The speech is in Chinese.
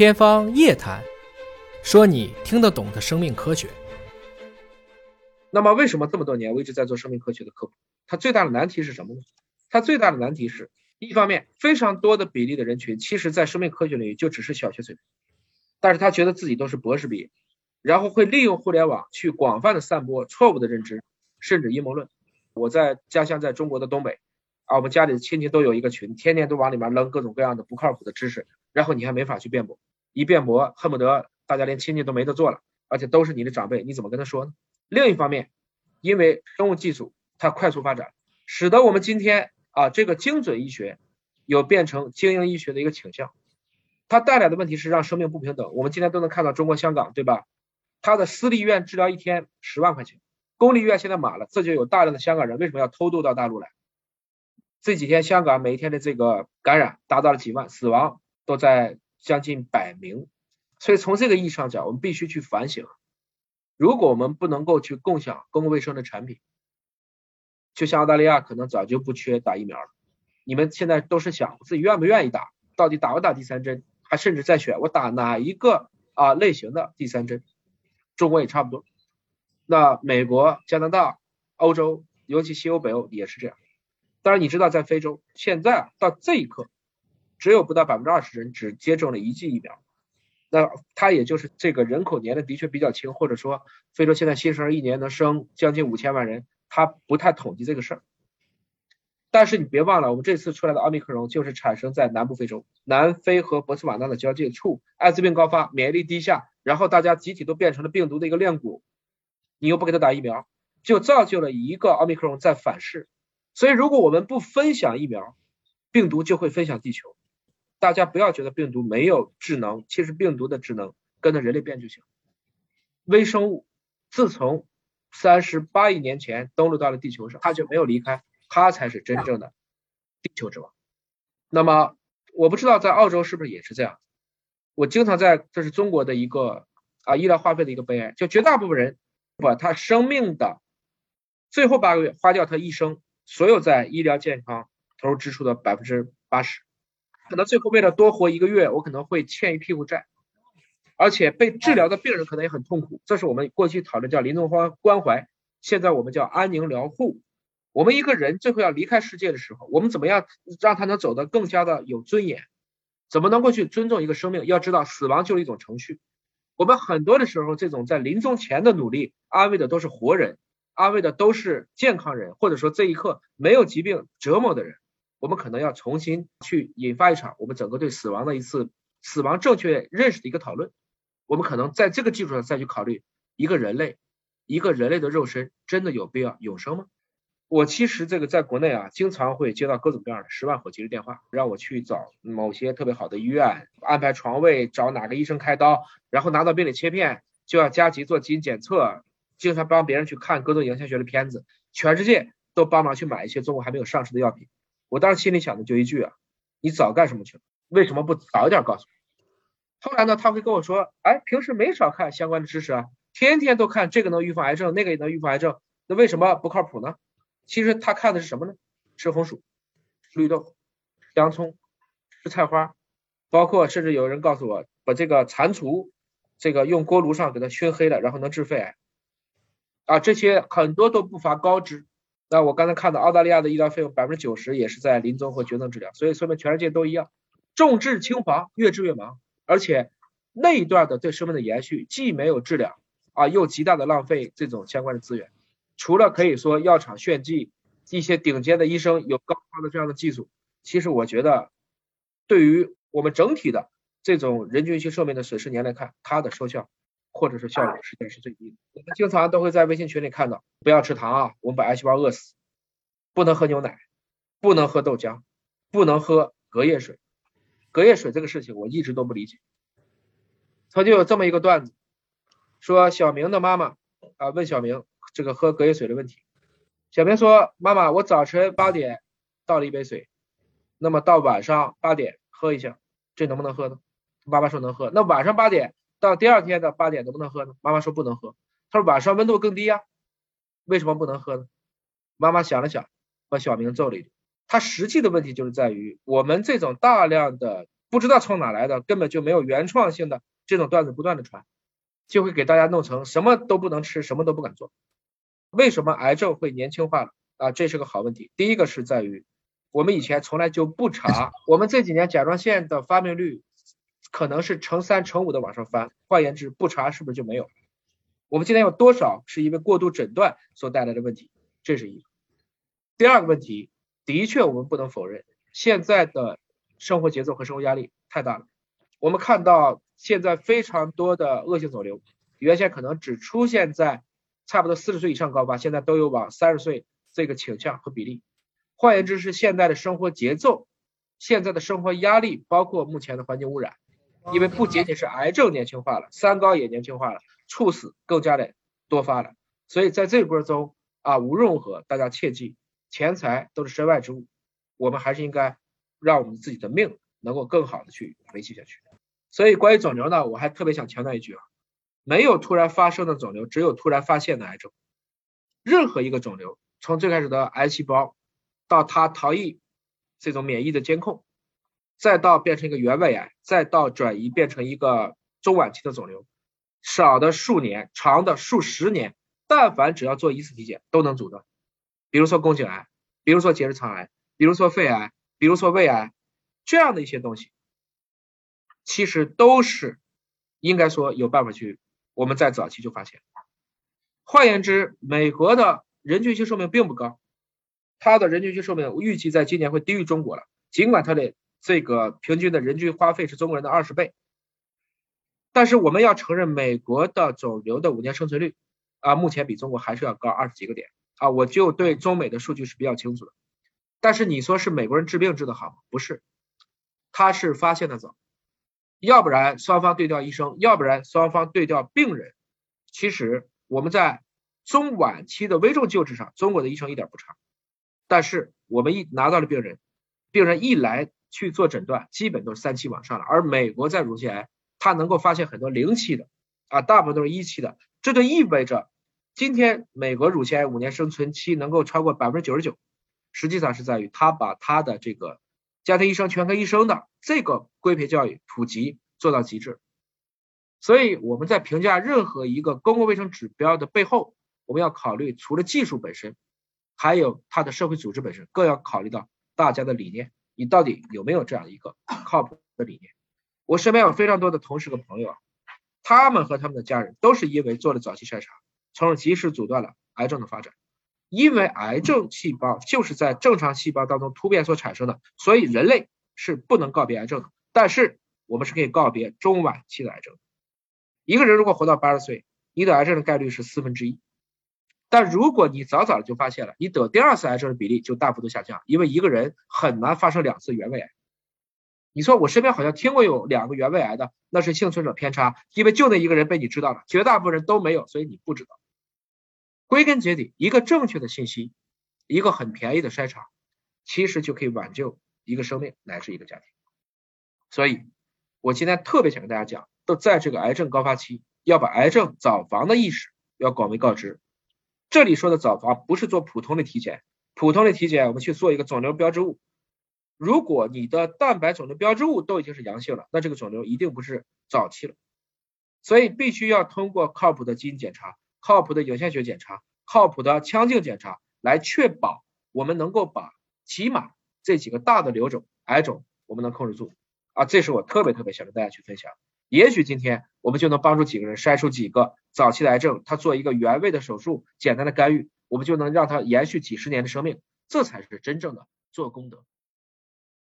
天方夜谭，说你听得懂的生命科学。那么，为什么这么多年我一直在做生命科学的科普？它最大的难题是什么呢？它最大的难题是，一方面，非常多的比例的人群，其实在生命科学领域就只是小学水平，但是他觉得自己都是博士毕业，然后会利用互联网去广泛的散播错误的认知，甚至阴谋论。我在家乡，在中国的东北啊，我们家里的亲戚都有一个群，天天都往里面扔各种各样的不靠谱的知识，然后你还没法去辩驳，一辩驳恨不得大家连亲戚都没得做了，而且都是你的长辈，你怎么跟他说呢？另一方面，因为生物技术它快速发展，使得我们今天啊这个精准医学有变成精英医学的一个倾向，它带来的问题是让生命不平等。我们今天都能看到中国香港，对吧？它的私立医院治疗一天十万块钱。公立医院现在满了，这就有大量的香港人为什么要偷渡到大陆来？这几天香港每一天的这个感染达到了几万，死亡都在将近百名。所以从这个意义上讲，我们必须去反省：如果我们不能够去共享公共卫生的产品，就像澳大利亚可能早就不缺打疫苗了。你们现在都是想自己愿不愿意打，到底打不打第三针，还甚至在选我打哪一个啊类型的第三针？中国也差不多。那美国、加拿大、欧洲，尤其西欧、北欧也是这样。当然，你知道在非洲，现在到这一刻，只有不到百分之二十人只接种了一剂疫苗。那它也就是这个人口年龄的确比较轻，或者说非洲现在新生儿一年能生将近五千万人，他不太统计这个事儿。但是你别忘了，我们这次出来的奥密克戎就是产生在南部非洲，南非和博茨瓦纳的交界处，艾滋病高发，免疫力低下，然后大家集体都变成了病毒的一个链骨。你又不给他打疫苗，就造就了一个奥密克戎在反噬。所以，如果我们不分享疫苗，病毒就会分享地球。大家不要觉得病毒没有智能，其实病毒的智能跟着人类变就行。微生物自从三十八亿年前登陆到了地球上，它就没有离开，它才是真正的地球之王。那么，我不知道在澳洲是不是也是这样。我经常在，这是中国的一个啊医疗花费的一个悲哀，就绝大部分人。把他生命的最后八个月花掉他一生所有在医疗健康投入支出的百分之八十，可能最后为了多活一个月，我可能会欠一屁股债，而且被治疗的病人可能也很痛苦。这是我们过去讨论叫临终关关怀，现在我们叫安宁疗护。我们一个人最后要离开世界的时候，我们怎么样让他能走得更加的有尊严？怎么能够去尊重一个生命？要知道，死亡就是一种程序。我们很多的时候，这种在临终前的努力，安慰的都是活人，安慰的都是健康人，或者说这一刻没有疾病折磨的人。我们可能要重新去引发一场我们整个对死亡的一次死亡正确认识的一个讨论。我们可能在这个基础上再去考虑，一个人类，一个人类的肉身真的有必要永生吗？我其实这个在国内啊，经常会接到各种各样的十万火急的电话，让我去找某些特别好的医院安排床位，找哪个医生开刀，然后拿到病理切片就要加急做基因检测，经常帮别人去看各种影像学的片子，全世界都帮忙去买一些中国还没有上市的药品。我当时心里想的就一句啊，你早干什么去了？为什么不早点告诉我？后来呢，他会跟我说，哎，平时没少看相关的知识啊，天天都看这个能预防癌症，那个也能预防癌症，那为什么不靠谱呢？其实他看的是什么呢？吃红薯、绿豆、洋葱、吃菜花，包括甚至有人告诉我，把这个蟾蜍，这个用锅炉上给它熏黑了，然后能治肺癌。啊，这些很多都不乏高知。那我刚才看到澳大利亚的医疗费用百分之九十也是在临终和绝症治疗，所以说明全世界都一样，重治轻防，越治越忙。而且那一段的对生命的延续，既没有治疗啊，又极大的浪费这种相关的资源。除了可以说药厂炫技，一些顶尖的医生有高超的这样的技术，其实我觉得，对于我们整体的这种人均性寿命的损失年来看，它的收效或者是效果实际上是最低的。我们经常都会在微信群里看到，不要吃糖啊，我们把癌细胞饿死；不能喝牛奶，不能喝豆浆，不能喝隔夜水。隔夜水这个事情我一直都不理解。曾经有这么一个段子，说小明的妈妈啊问小明。这个喝隔夜水的问题，小明说：“妈妈，我早晨八点倒了一杯水，那么到晚上八点喝一下，这能不能喝呢？”妈妈说能喝。那晚上八点到第二天的八点能不能喝呢？妈妈说不能喝。他说晚上温度更低呀，为什么不能喝呢？妈妈想了想，把小明揍了一顿。他实际的问题就是在于，我们这种大量的不知道从哪来的，根本就没有原创性的这种段子不断的传，就会给大家弄成什么都不能吃，什么都不敢做。为什么癌症会年轻化了啊？这是个好问题。第一个是在于我们以前从来就不查，我们这几年甲状腺的发病率可能是乘三乘五的往上翻，换言之，不查是不是就没有？我们今天有多少是因为过度诊断所带来的问题？这是一个。第二个问题，的确我们不能否认，现在的生活节奏和生活压力太大了。我们看到现在非常多的恶性肿瘤，原先可能只出现在差不多四十岁以上高发，现在都有往三十岁这个倾向和比例。换言之，是现在的生活节奏、现在的生活压力，包括目前的环境污染，因为不仅仅是癌症年轻化了，三高也年轻化了。猝死更加的多发了，所以在这波中啊，无论如何，大家切记，钱财都是身外之物，我们还是应该让我们自己的命能够更好的去维系下去。所以关于肿瘤呢，我还特别想强调一句啊，没有突然发生的肿瘤，只有突然发现的癌症。任何一个肿瘤，从最开始的癌细胞，到它逃逸这种免疫的监控，再到变成一个原位癌，再到转移变成一个中晚期的肿瘤。少的数年，长的数十年，但凡只要做一次体检，都能阻断。比如说宫颈癌，比如说结直肠癌，比如说肺癌，比如说胃癌，这样的一些东西，其实都是应该说有办法去，我们在早期就发现。换言之，美国的人均性寿命并不高，它的人均性寿命预计在今年会低于中国了，尽管它的这个平均的人均花费是中国人的二十倍。但是我们要承认，美国的肿瘤的五年生存率啊，目前比中国还是要高二十几个点啊。我就对中美的数据是比较清楚的。但是你说是美国人治病治得好吗？不是，他是发现的早，要不然双方对调医生，要不然双方对调病人。其实我们在中晚期的危重救治上，中国的医生一点不差。但是我们一拿到了病人，病人一来去做诊断，基本都是三期往上了，而美国在乳腺癌。它能够发现很多零期的啊，大部分都是一期的，这就意味着今天美国乳腺癌五年生存期能够超过百分之九十九，实际上是在于他把他的这个家庭医生、全科医生的这个规培教育普及做到极致。所以我们在评价任何一个公共卫生指标的背后，我们要考虑除了技术本身，还有它的社会组织本身，更要考虑到大家的理念，你到底有没有这样一个靠谱的理念。我身边有非常多的同事和朋友，他们和他们的家人都是因为做了早期筛查，从而及时阻断了癌症的发展。因为癌症细胞就是在正常细胞当中突变所产生的，所以人类是不能告别癌症的。但是我们是可以告别中晚期的癌症。一个人如果活到八十岁，你得癌症的概率是四分之一。但如果你早早的就发现了，你得第二次癌症的比例就大幅度下降，因为一个人很难发生两次原位癌。你说我身边好像听过有两个原位癌的，那是幸存者偏差，因为就那一个人被你知道了，绝大部分人都没有，所以你不知道。归根结底，一个正确的信息，一个很便宜的筛查，其实就可以挽救一个生命乃至一个家庭。所以，我今天特别想跟大家讲，都在这个癌症高发期，要把癌症早防的意识要广为告知。这里说的早防不是做普通的体检，普通的体检我们去做一个肿瘤标志物。如果你的蛋白肿瘤标志物都已经是阳性了，那这个肿瘤一定不是早期了，所以必须要通过靠谱的基因检查、靠谱的影像学检查、靠谱的腔镜检查来确保我们能够把起码这几个大的瘤种、癌种我们能控制住啊，这是我特别特别想跟大家去分享。也许今天我们就能帮助几个人筛出几个早期癌症，他做一个原位的手术，简单的干预，我们就能让他延续几十年的生命，这才是真正的做功德。